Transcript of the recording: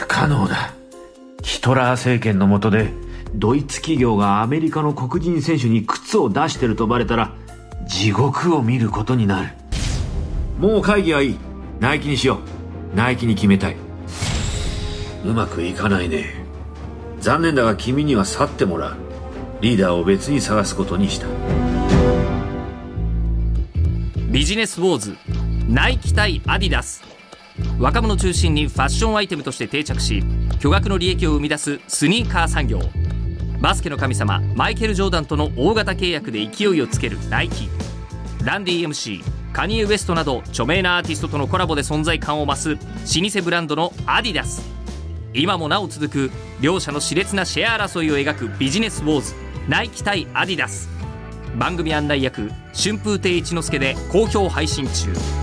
不可能だ。ヒトラー政権の下でドイツ企業がアメリカの黒人選手に靴を出してるとバレたら地獄を見ることになる。もう会議はいい。ナイキにしよう。ナイキに決めたい。うまくいかないね。残念だが君には去ってもらう。リーダーを別に探すことにした。ビジネスウォーズ。ナイキ対アディダス。若者中心にファッションアイテムとして定着し巨額の利益を生み出すスニーカー産業。バスケの神様マイケル・ジョーダンとの大型契約で勢いをつけるナイキ。ランディ MC カニエ・ウエストなど著名なアーティストとのコラボで存在感を増す老舗ブランドのアディダス。今もなお続く両者の熾烈なシェア争いを描くビジネスウォーズナイキ対アディダス。番組案内役春風亭一之輔で好評配信中。